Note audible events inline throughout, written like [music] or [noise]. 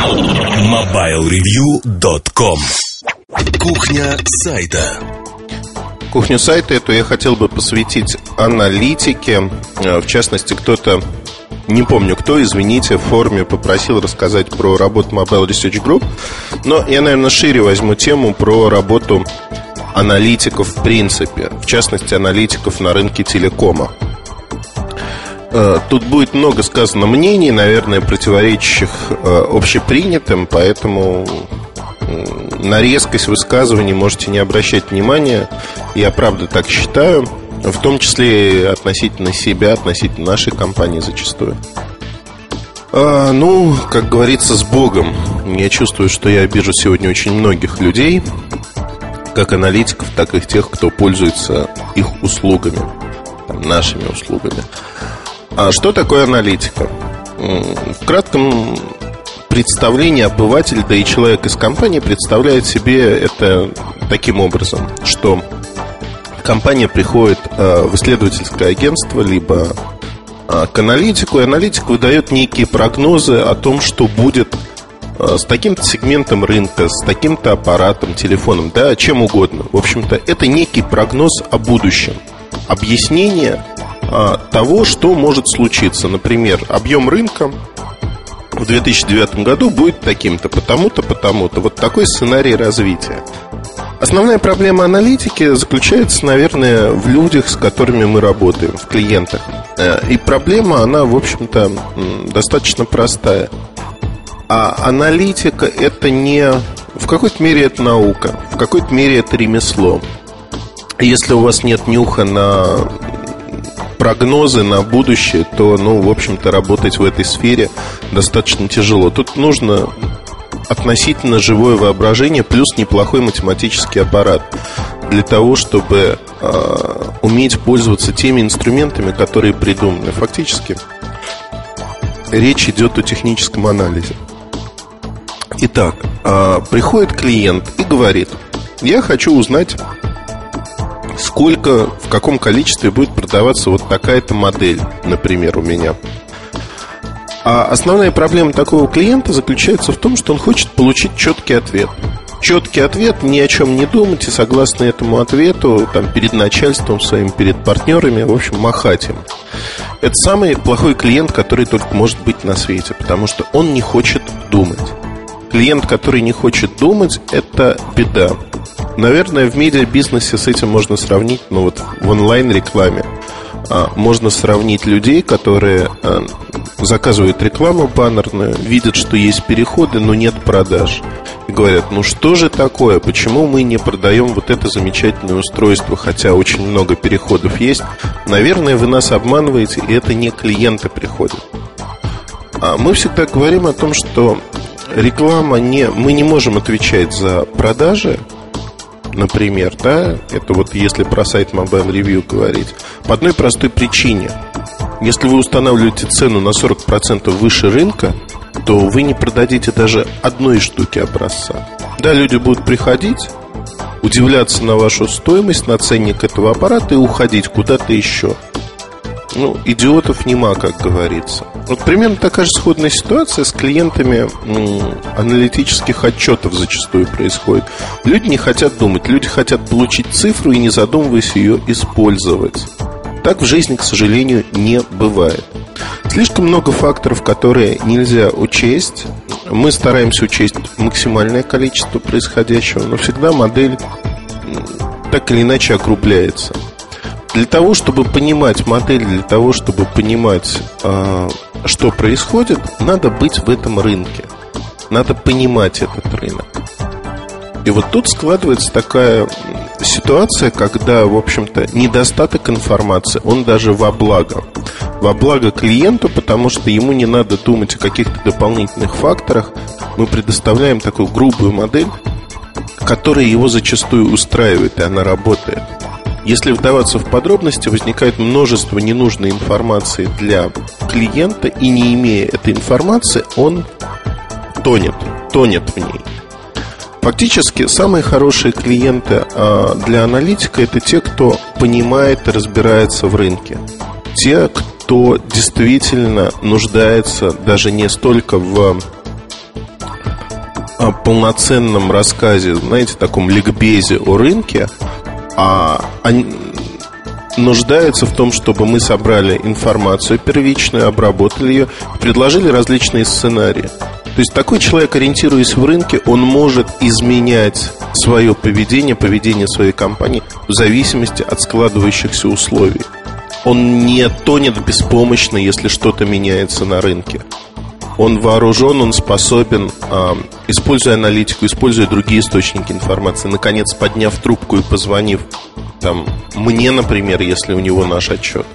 MobileReview.com Кухня сайта Кухню сайта эту я хотел бы посвятить аналитике. Э, в частности, кто-то, не помню кто, извините, в форуме попросил рассказать про работу Mobile Research Group. Но я, наверное, шире возьму тему про работу аналитиков в принципе. В частности, аналитиков на рынке телекома. Э, тут будет много сказано мнений, наверное, противоречащих э, общепринятым, поэтому на резкость высказываний можете не обращать внимания. Я правда так считаю, в том числе относительно себя, относительно нашей компании зачастую. А, ну, как говорится, с Богом. Я чувствую, что я обижу сегодня очень многих людей, как аналитиков, так и тех, кто пользуется их услугами, там, нашими услугами. А что такое аналитика? В кратком представлении обыватель, да и человек из компании представляет себе это таким образом, что компания приходит э, в исследовательское агентство, либо э, к аналитику, и аналитик выдает некие прогнозы о том, что будет э, с таким-то сегментом рынка, с таким-то аппаратом, телефоном, да, чем угодно. В общем-то, это некий прогноз о будущем, объяснение того, что может случиться. Например, объем рынка в 2009 году будет таким-то, потому-то, потому-то. Вот такой сценарий развития. Основная проблема аналитики заключается, наверное, в людях, с которыми мы работаем, в клиентах. Э, и проблема, она, в общем-то, достаточно простая. А аналитика – это не... В какой-то мере это наука, в какой-то мере это ремесло. Если у вас нет нюха на прогнозы на будущее, то, ну, в общем-то, работать в этой сфере достаточно тяжело. Тут нужно относительно живое воображение плюс неплохой математический аппарат для того, чтобы э, уметь пользоваться теми инструментами, которые придуманы. Фактически речь идет о техническом анализе. Итак, э, приходит клиент и говорит, я хочу узнать сколько, в каком количестве будет продаваться вот такая-то модель, например, у меня. А основная проблема такого клиента заключается в том, что он хочет получить четкий ответ. Четкий ответ, ни о чем не думать и согласно этому ответу там, перед начальством своим, перед партнерами, в общем, махать им. Это самый плохой клиент, который только может быть на свете, потому что он не хочет думать. Клиент, который не хочет думать, это беда. Наверное, в медиабизнесе с этим можно сравнить, ну вот в онлайн-рекламе. А, можно сравнить людей, которые а, заказывают рекламу баннерную, видят, что есть переходы, но нет продаж. И говорят, ну что же такое, почему мы не продаем вот это замечательное устройство, хотя очень много переходов есть. Наверное, вы нас обманываете, и это не клиенты приходят. А мы всегда говорим о том, что реклама не... Мы не можем отвечать за продажи, например, да, это вот если про сайт Mobile Review говорить, по одной простой причине. Если вы устанавливаете цену на 40% выше рынка, то вы не продадите даже одной штуки образца. Да, люди будут приходить, удивляться на вашу стоимость, на ценник этого аппарата и уходить куда-то еще. Ну, идиотов нема, как говорится. Вот примерно такая же сходная ситуация с клиентами аналитических отчетов зачастую происходит. Люди не хотят думать, люди хотят получить цифру и не задумываясь ее использовать. Так в жизни, к сожалению, не бывает. Слишком много факторов, которые нельзя учесть. Мы стараемся учесть максимальное количество происходящего, но всегда модель так или иначе округляется. Для того, чтобы понимать модель, для того, чтобы понимать, а, что происходит, надо быть в этом рынке. Надо понимать этот рынок. И вот тут складывается такая ситуация, когда, в общем-то, недостаток информации, он даже во благо. Во благо клиенту, потому что ему не надо думать о каких-то дополнительных факторах. Мы предоставляем такую грубую модель, которая его зачастую устраивает, и она работает. Если вдаваться в подробности, возникает множество ненужной информации для клиента, и не имея этой информации, он тонет, тонет в ней. Фактически самые хорошие клиенты а, для аналитика это те, кто понимает и разбирается в рынке. Те, кто действительно нуждается даже не столько в полноценном рассказе, знаете, таком ликбезе о рынке, а они нуждаются в том, чтобы мы собрали информацию первичную, обработали ее, предложили различные сценарии. То есть такой человек, ориентируясь в рынке, он может изменять свое поведение, поведение своей компании в зависимости от складывающихся условий. Он не тонет беспомощно, если что-то меняется на рынке. Он вооружен, он способен, э, используя аналитику, используя другие источники информации, наконец подняв трубку и позвонив там, мне, например, если у него наш отчет,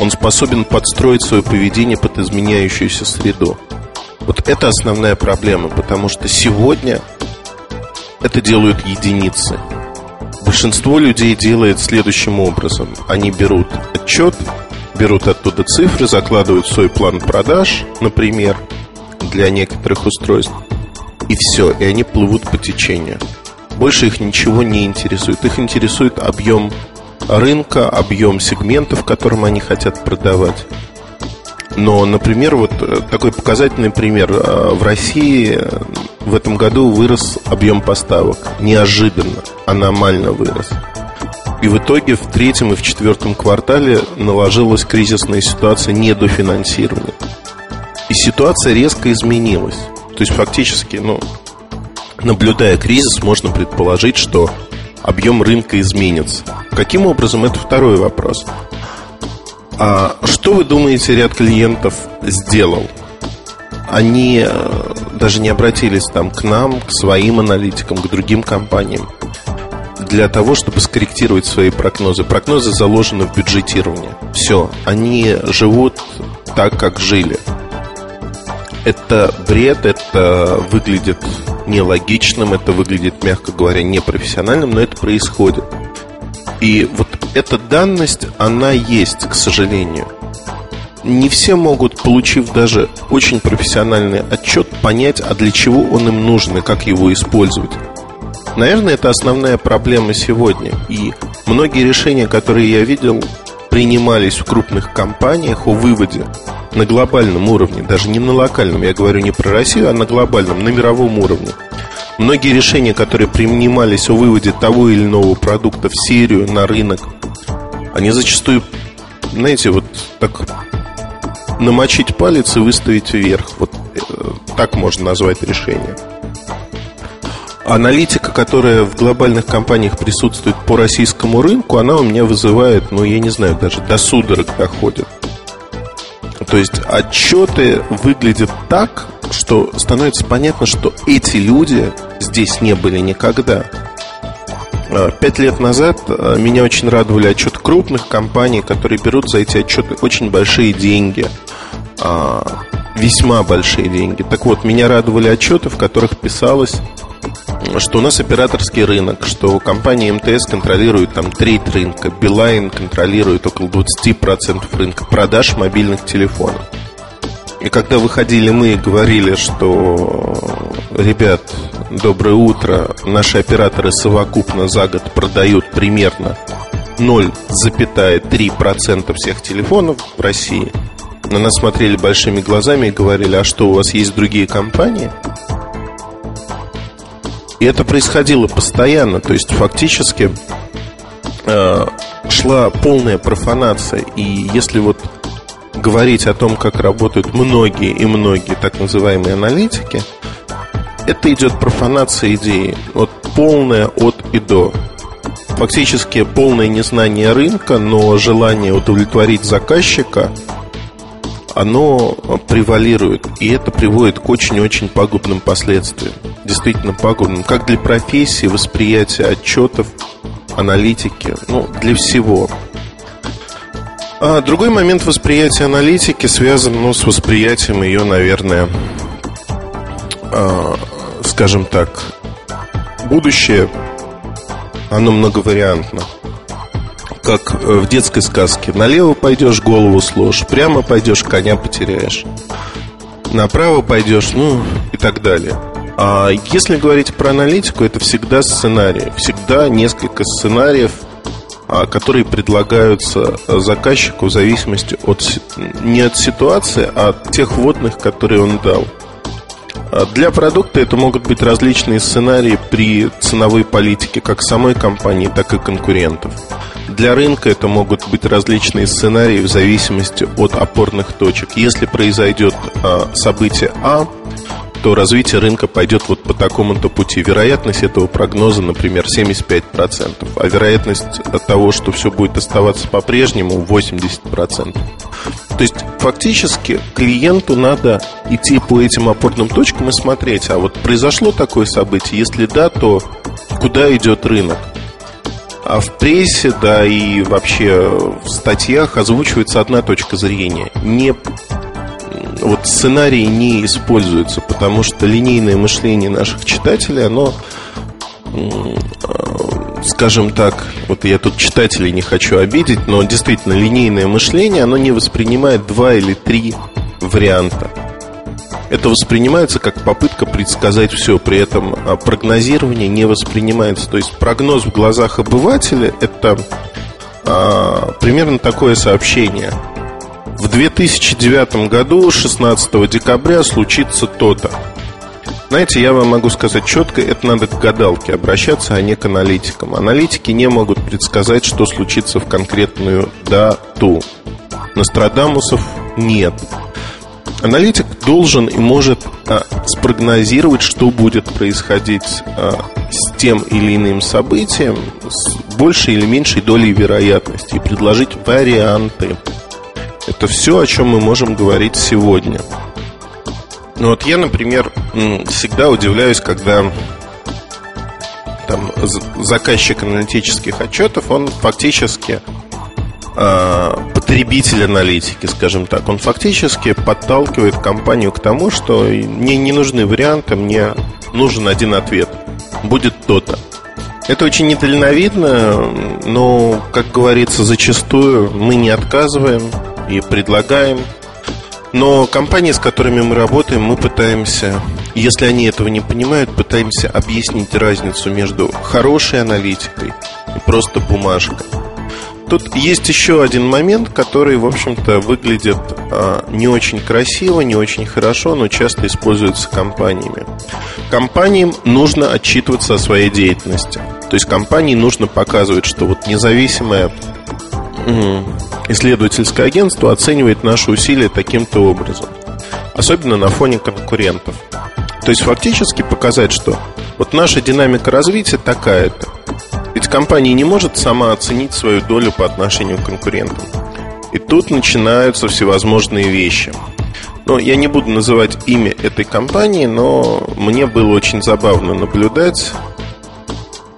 он способен подстроить свое поведение под изменяющуюся среду. Вот это основная проблема, потому что сегодня это делают единицы. Большинство людей делает следующим образом. Они берут отчет, берут оттуда цифры, закладывают свой план продаж, например, для некоторых устройств, и все, и они плывут по течению. Больше их ничего не интересует. Их интересует объем рынка, объем сегментов, которым они хотят продавать. Но, например, вот э, такой показательный пример. Э, в России в этом году вырос объем поставок. Неожиданно, аномально вырос. И в итоге в третьем и в четвертом квартале наложилась кризисная ситуация недофинансирования. И ситуация резко изменилась. То есть фактически, ну, наблюдая кризис, можно предположить, что объем рынка изменится. Каким образом, это второй вопрос. А что вы думаете, ряд клиентов сделал? Они э, даже не обратились там к нам, к своим аналитикам, к другим компаниям для того, чтобы скорректировать свои прогнозы. Прогнозы заложены в бюджетировании. Все, они живут так, как жили. Это бред, это выглядит нелогичным, это выглядит, мягко говоря, непрофессиональным, но это происходит. И вот эта данность, она есть, к сожалению. Не все могут, получив даже очень профессиональный отчет, понять, а для чего он им нужен и как его использовать. Наверное, это основная проблема сегодня. И многие решения, которые я видел, принимались в крупных компаниях о выводе на глобальном уровне, даже не на локальном, я говорю не про Россию, а на глобальном, на мировом уровне. Многие решения, которые принимались о выводе того или иного продукта в серию, на рынок, они зачастую, знаете, вот так намочить палец и выставить вверх. Вот э, так можно назвать решение. Аналитика, которая в глобальных компаниях присутствует по российскому рынку, она у меня вызывает, ну, я не знаю, даже до судорог доходит. То есть отчеты выглядят так, что становится понятно, что эти люди здесь не были никогда. А, пять лет назад а, меня очень радовали отчеты крупных компаний, которые берут за эти отчеты очень большие деньги. А, весьма большие деньги. Так вот, меня радовали отчеты, в которых писалось, что у нас операторский рынок, что компания МТС контролирует там треть рынка, Билайн контролирует около 20% рынка продаж мобильных телефонов. И когда выходили мы и говорили, что ребят, доброе утро, наши операторы совокупно за год продают примерно 0,3% всех телефонов в России, на нас смотрели большими глазами и говорили, а что, у вас есть другие компании? И это происходило постоянно, то есть фактически э, шла полная профанация. И если вот говорить о том, как работают многие и многие так называемые аналитики, это идет профанация идеи. Вот полная от и до. Фактически полное незнание рынка, но желание удовлетворить заказчика – оно превалирует, и это приводит к очень-очень пагубным последствиям. Действительно пагубным, как для профессии, восприятия отчетов, аналитики, ну, для всего. А другой момент восприятия аналитики связан ну, с восприятием ее, наверное, э, скажем так, будущее, оно многовариантно как э, в детской сказке. Налево пойдешь, голову сложь, прямо пойдешь, коня потеряешь. Направо пойдешь, ну и так далее. А если говорить про аналитику, это всегда сценарий. Всегда несколько сценариев, а, которые предлагаются заказчику в зависимости от не от ситуации, а от тех вводных, которые он дал. Для продукта это могут быть различные сценарии при ценовой политике как самой компании, так и конкурентов. Для рынка это могут быть различные сценарии в зависимости от опорных точек. Если произойдет а, событие А, то развитие рынка пойдет вот по такому-то пути. Вероятность этого прогноза, например, 75%, а вероятность того, что все будет оставаться по-прежнему, 80%. То есть фактически клиенту надо идти по этим опорным точкам и смотреть, а вот произошло такое событие, если да, то куда идет рынок? А в прессе, да и вообще в статьях озвучивается одна точка зрения. Не вот сценарии не используются, потому что линейное мышление наших читателей, оно, э, скажем так, вот я тут читателей не хочу обидеть, но действительно линейное мышление, оно не воспринимает два или три варианта. Это воспринимается как попытка предсказать все, при этом а, прогнозирование не воспринимается. То есть прогноз в глазах обывателя это а, примерно такое сообщение – в 2009 году, 16 декабря, случится то-то. Знаете, я вам могу сказать четко, это надо к гадалке обращаться, а не к аналитикам. Аналитики не могут предсказать, что случится в конкретную дату. Нострадамусов нет. Аналитик должен и может а, спрогнозировать, что будет происходить а, с тем или иным событием с большей или меньшей долей вероятности и предложить варианты. Это все, о чем мы можем говорить сегодня. Ну вот я, например, всегда удивляюсь, когда там заказчик аналитических отчетов, он фактически э, потребитель аналитики, скажем так, он фактически подталкивает компанию к тому, что мне не нужны варианты, мне нужен один ответ. Будет то-то. Это очень недальновидно, но, как говорится, зачастую мы не отказываем, и предлагаем. Но компании, с которыми мы работаем, мы пытаемся, если они этого не понимают, пытаемся объяснить разницу между хорошей аналитикой и просто бумажкой. Тут есть еще один момент, который, в общем-то, выглядит а, не очень красиво, не очень хорошо, но часто используется компаниями. Компаниям нужно отчитываться о своей деятельности. То есть компании нужно показывать, что вот независимая исследовательское агентство оценивает наши усилия таким-то образом. Особенно на фоне конкурентов. То есть фактически показать, что вот наша динамика развития такая-то. Ведь компания не может сама оценить свою долю по отношению к конкурентам. И тут начинаются всевозможные вещи. Но я не буду называть имя этой компании, но мне было очень забавно наблюдать,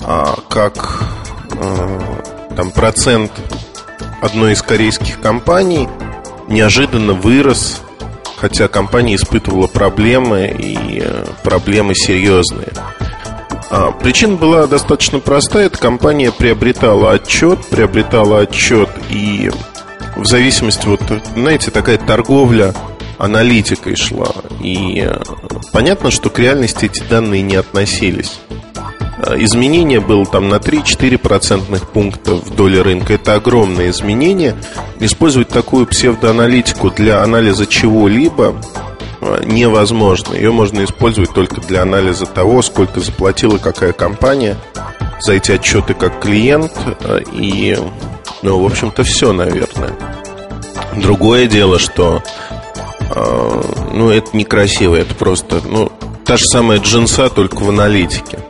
а, как а, там процент одной из корейских компаний неожиданно вырос, хотя компания испытывала проблемы и э, проблемы серьезные. А, причина была достаточно простая. Эта компания приобретала отчет, приобретала отчет и в зависимости, вот, знаете, такая торговля аналитикой шла. И э, понятно, что к реальности эти данные не относились. Э, изменение было там на 3-4 процентных пункта в доле рынка. Это огромное изменение. Использовать такую псевдоаналитику для анализа чего-либо э, невозможно. Ее можно использовать только для анализа того, сколько заплатила какая компания за эти отчеты как клиент. Э, и, ну, в общем-то, все, наверное. Другое дело, что ну, это некрасиво, это просто, ну, та же самая джинса, только в аналитике.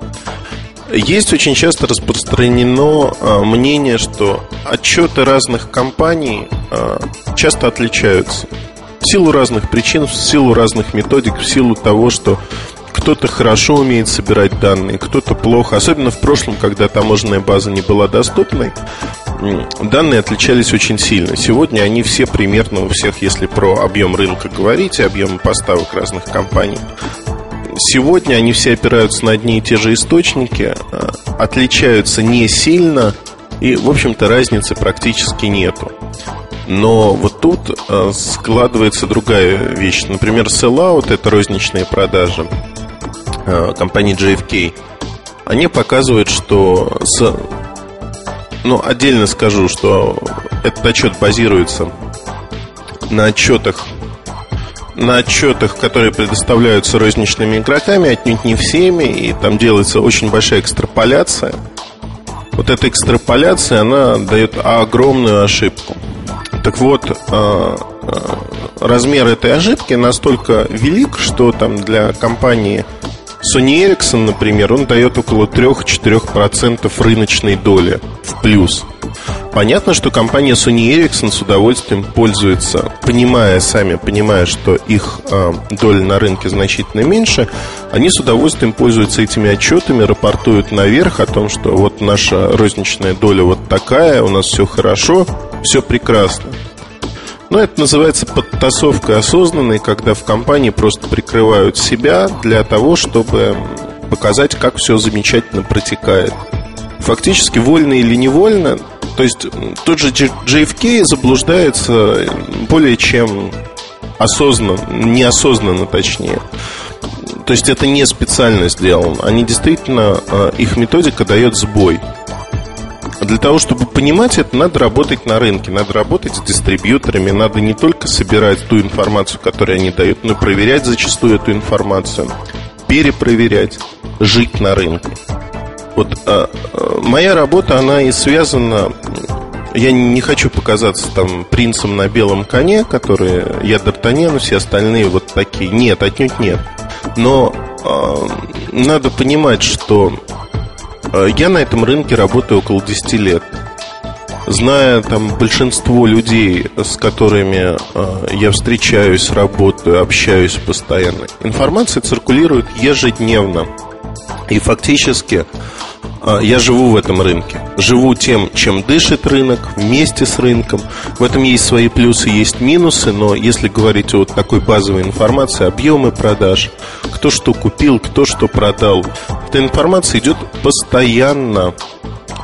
Есть очень часто распространено а, мнение, что отчеты разных компаний а, часто отличаются. В силу разных причин, в силу разных методик, в силу того, что кто-то хорошо умеет собирать данные, кто-то плохо. Особенно в прошлом, когда таможенная база не была доступной, данные отличались очень сильно. Сегодня они все примерно у всех, если про объем рынка говорить, и объем поставок разных компаний, сегодня они все опираются на одни и те же источники, а, отличаются не сильно, и, в общем-то, разницы практически нету. Но вот тут а, складывается другая вещь. Например, sellout – это розничные продажи а, компании JFK. Они показывают, что с... Ну, отдельно скажу, что этот отчет базируется на отчетах на отчетах, которые предоставляются розничными игроками, отнюдь не всеми, и там делается очень большая экстраполяция. Вот эта экстраполяция, она дает огромную ошибку. Так вот, э, э, размер этой ошибки настолько велик, что там для компании Sony Ericsson, например, он дает около 3-4% рыночной доли в плюс. Понятно, что компания Sony Ericsson с удовольствием пользуется, понимая сами, понимая, что их э, доля на рынке значительно меньше, они с удовольствием пользуются этими отчетами, рапортуют наверх о том, что вот наша розничная доля вот такая, у нас все хорошо, все прекрасно. Но это называется подтасовкой осознанной, когда в компании просто прикрывают себя для того, чтобы показать, как все замечательно протекает. Фактически, вольно или невольно, то есть тот же JFK заблуждается более чем осознанно, неосознанно точнее. То есть это не специально сделано. Они действительно, э, их методика дает сбой. Для того, чтобы понимать это, надо работать на рынке, надо работать с дистрибьюторами, надо не только собирать ту информацию, которую они дают, но и проверять зачастую эту информацию, перепроверять, жить на рынке. Вот а, а, моя работа, она и связана я не хочу показаться там принцем на белом коне, который я Д'Артаньян, все остальные вот такие. Нет, отнюдь нет. Но э, надо понимать, что э, я на этом рынке работаю около 10 лет. Зная там большинство людей, с которыми э, я встречаюсь, работаю, общаюсь постоянно, информация циркулирует ежедневно. И фактически я живу в этом рынке. Живу тем, чем дышит рынок, вместе с рынком. В этом есть свои плюсы, есть минусы, но если говорить о вот такой базовой информации, объемы продаж, кто что купил, кто что продал, эта информация идет постоянно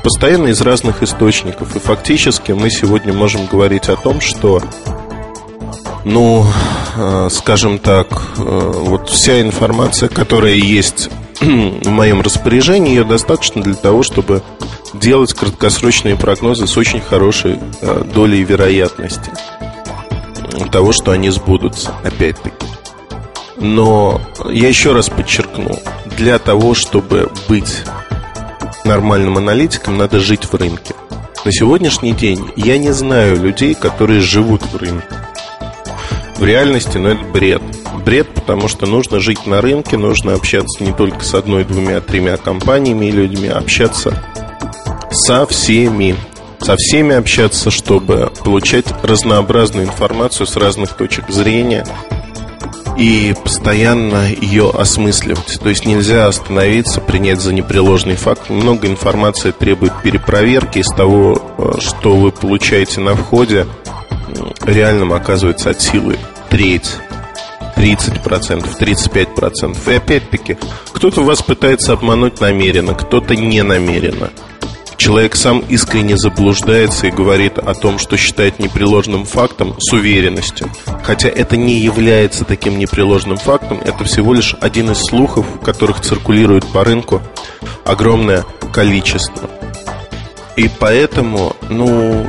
постоянно из разных источников. И фактически мы сегодня можем говорить о том, что ну, а, скажем так, а, вот вся информация, которая есть в моем распоряжении, ее достаточно для того, чтобы делать краткосрочные прогнозы с очень хорошей э, долей вероятности того, что они сбудутся, опять-таки. Но я еще раз подчеркну, для того, чтобы быть нормальным аналитиком, надо жить в рынке. На сегодняшний день я не знаю людей, которые живут в рынке. В реальности, но это бред бред, потому что нужно жить на рынке, нужно общаться не только с одной, двумя, тремя компаниями и людьми, а общаться со всеми. Со всеми общаться, чтобы получать разнообразную информацию с разных точек зрения и постоянно ее осмысливать. То есть нельзя остановиться, принять за непреложный факт. Много информации требует перепроверки из того, э, что вы получаете на входе, реальным оказывается от силы треть 30%, 35%. И опять-таки, кто-то вас пытается обмануть намеренно, кто-то не намеренно. Человек сам искренне заблуждается и говорит о том, что считает непреложным фактом с уверенностью. Хотя это не является таким непреложным фактом, это всего лишь один из слухов, которых циркулирует по рынку огромное количество. И поэтому, ну,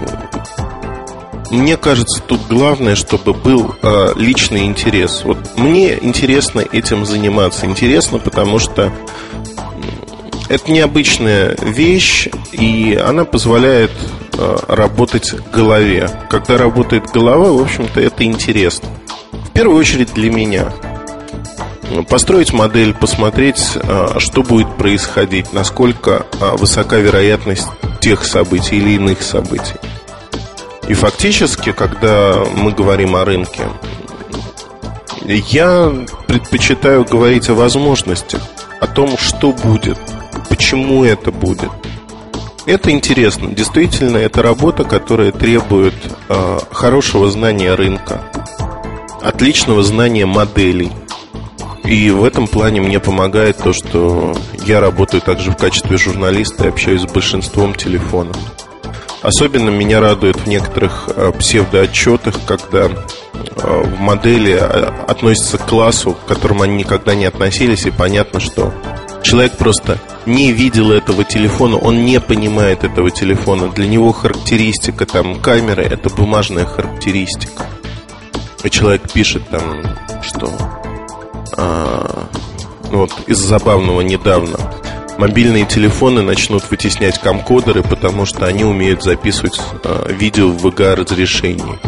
мне кажется, тут главное, чтобы был э, личный интерес. Вот мне интересно этим заниматься. Интересно, потому что это необычная вещь, и она позволяет э, работать голове. Когда работает голова, в общем-то, это интересно. В первую очередь для меня. Построить модель, посмотреть, э, что будет происходить, насколько э, высока вероятность тех событий или иных событий. И фактически, когда мы говорим о рынке, я предпочитаю говорить о возможностях, о том, что будет, почему это будет. Это интересно. Действительно, это работа, которая требует э, хорошего знания рынка, отличного знания моделей. И в этом плане мне помогает то, что я работаю также в качестве журналиста и общаюсь с большинством телефонов. Особенно меня радует в некоторых э, псевдоотчетах, когда э, в модели э, относятся к классу, к которому они никогда не относились, и понятно, что человек просто не видел этого телефона, он не понимает этого телефона. Для него характеристика там камеры – это бумажная характеристика. И человек пишет там что а, вот из забавного недавно мобильные телефоны начнут вытеснять камкодеры, потому что они умеют записывать а, видео в VGA разрешении.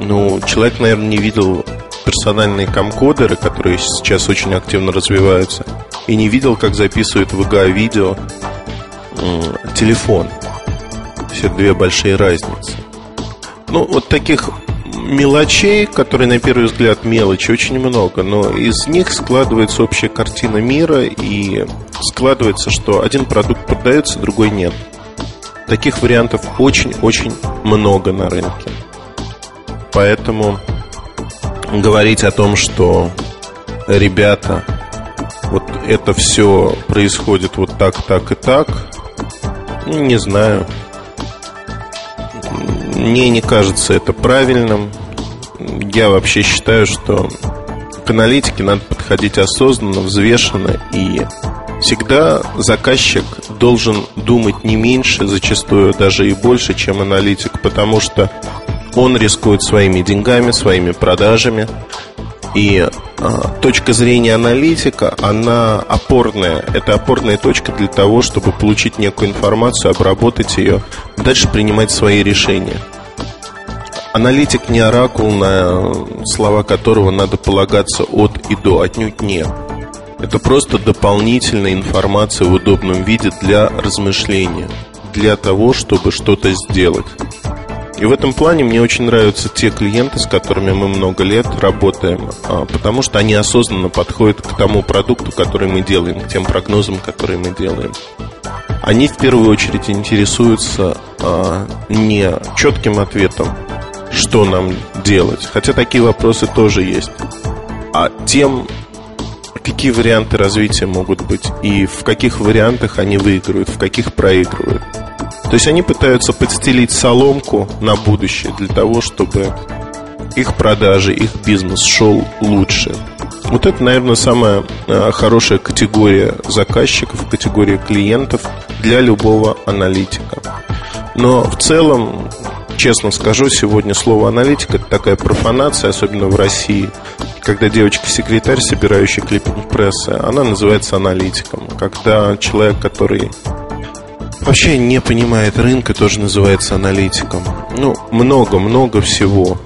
Ну, человек, наверное, не видел персональные камкодеры, которые сейчас очень активно развиваются, и не видел, как записывает VGA видео телефон. Все две большие разницы. Ну, вот таких мелочей, которые на первый взгляд мелочи, очень много, но из них складывается общая картина мира и складывается, что один продукт продается, другой нет. Таких вариантов очень-очень много на рынке. Поэтому говорить о том, что ребята, вот это все происходит вот так, так и так, не знаю. Мне не кажется это правильным. Я вообще считаю, что к аналитике надо подходить осознанно, взвешенно и всегда заказчик должен думать не меньше, зачастую даже и больше, чем аналитик, потому что он рискует своими деньгами, своими продажами. И а, точка зрения аналитика, она опорная. Это опорная точка для того, чтобы получить некую информацию, обработать ее, дальше принимать свои решения. Аналитик не оракул, на слова которого надо полагаться от и до, отнюдь нет. Это просто дополнительная информация в удобном виде для размышления, для того, чтобы что-то сделать. И в этом плане мне очень нравятся те клиенты, с которыми мы много лет работаем, а, потому что они осознанно подходят к тому продукту, который мы делаем, к тем прогнозам, которые мы делаем. Они в первую очередь интересуются а, не четким ответом, что нам делать, хотя такие вопросы тоже есть, а тем, какие варианты развития могут быть и в каких вариантах они выигрывают, в каких проигрывают. То есть они пытаются подстелить соломку на будущее для того, чтобы их продажи, их бизнес шел лучше. Вот это, наверное, самая э, хорошая категория заказчиков, категория клиентов для любого аналитика. Но в целом, честно скажу, сегодня слово аналитик это такая профанация, особенно в России. Когда девочка-секретарь, собирающая клиппинг прессы, она называется аналитиком. Когда человек, который вообще не понимает рынка, тоже называется аналитиком. Ну, много-много всего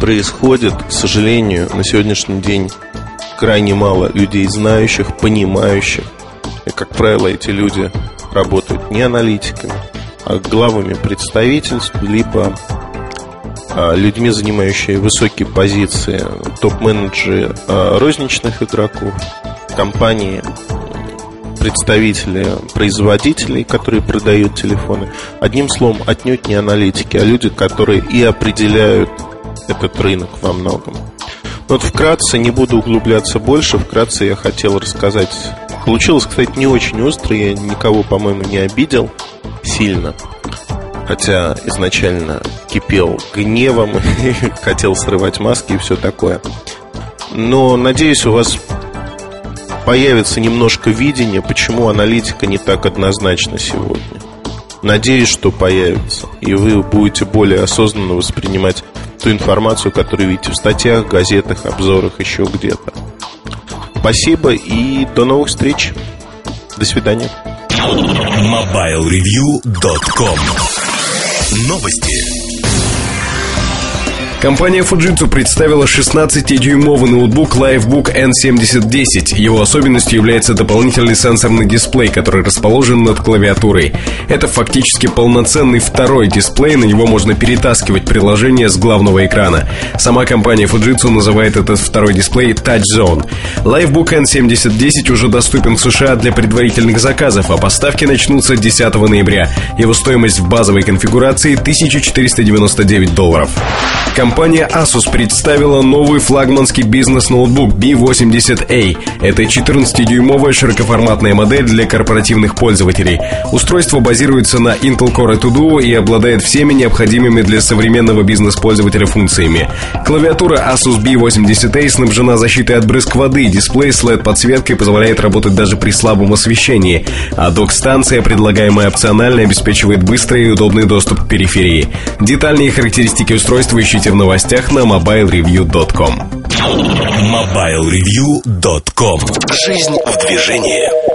происходит, к сожалению, на сегодняшний день крайне мало людей знающих, понимающих. И, как правило, эти люди работают не аналитиками, а главами представительств, либо а, людьми, занимающими высокие позиции, топ-менеджеры а, розничных игроков, компании представители производителей, которые продают телефоны. Одним словом, отнюдь не аналитики, а люди, которые и определяют этот рынок во многом. Вот вкратце, не буду углубляться больше, вкратце я хотел рассказать. Получилось, кстати, не очень остро, я никого, по-моему, не обидел сильно. Хотя изначально кипел гневом, [laughs] хотел срывать маски и все такое. Но надеюсь, у вас появится немножко видения, почему аналитика не так однозначна сегодня. Надеюсь, что появится, и вы будете более осознанно воспринимать ту информацию, которую видите в статьях, газетах, обзорах, еще где-то. Спасибо и до новых встреч. До свидания. MobileReview.com Новости. Компания Fujitsu представила 16-дюймовый ноутбук Livebook N7010. Его особенностью является дополнительный сенсорный дисплей, который расположен над клавиатурой. Это фактически полноценный второй дисплей, на него можно перетаскивать приложение с главного экрана. Сама компания Fujitsu называет этот второй дисплей Touch Zone. Livebook N7010 уже доступен в США для предварительных заказов, а поставки начнутся 10 ноября. Его стоимость в базовой конфигурации 1499 долларов. Asus представила новый флагманский бизнес-ноутбук B80A. Это 14-дюймовая широкоформатная модель для корпоративных пользователей. Устройство базируется на Intel Core 2 Duo и обладает всеми необходимыми для современного бизнес-пользователя функциями. Клавиатура Asus B80A снабжена защитой от брызг воды, дисплей с LED-подсветкой позволяет работать даже при слабом освещении, а док-станция, предлагаемая опционально, обеспечивает быстрый и удобный доступ к периферии. Детальные характеристики устройства ищите в новостях на mobilereview.com. MobileReview.com Жизнь в движении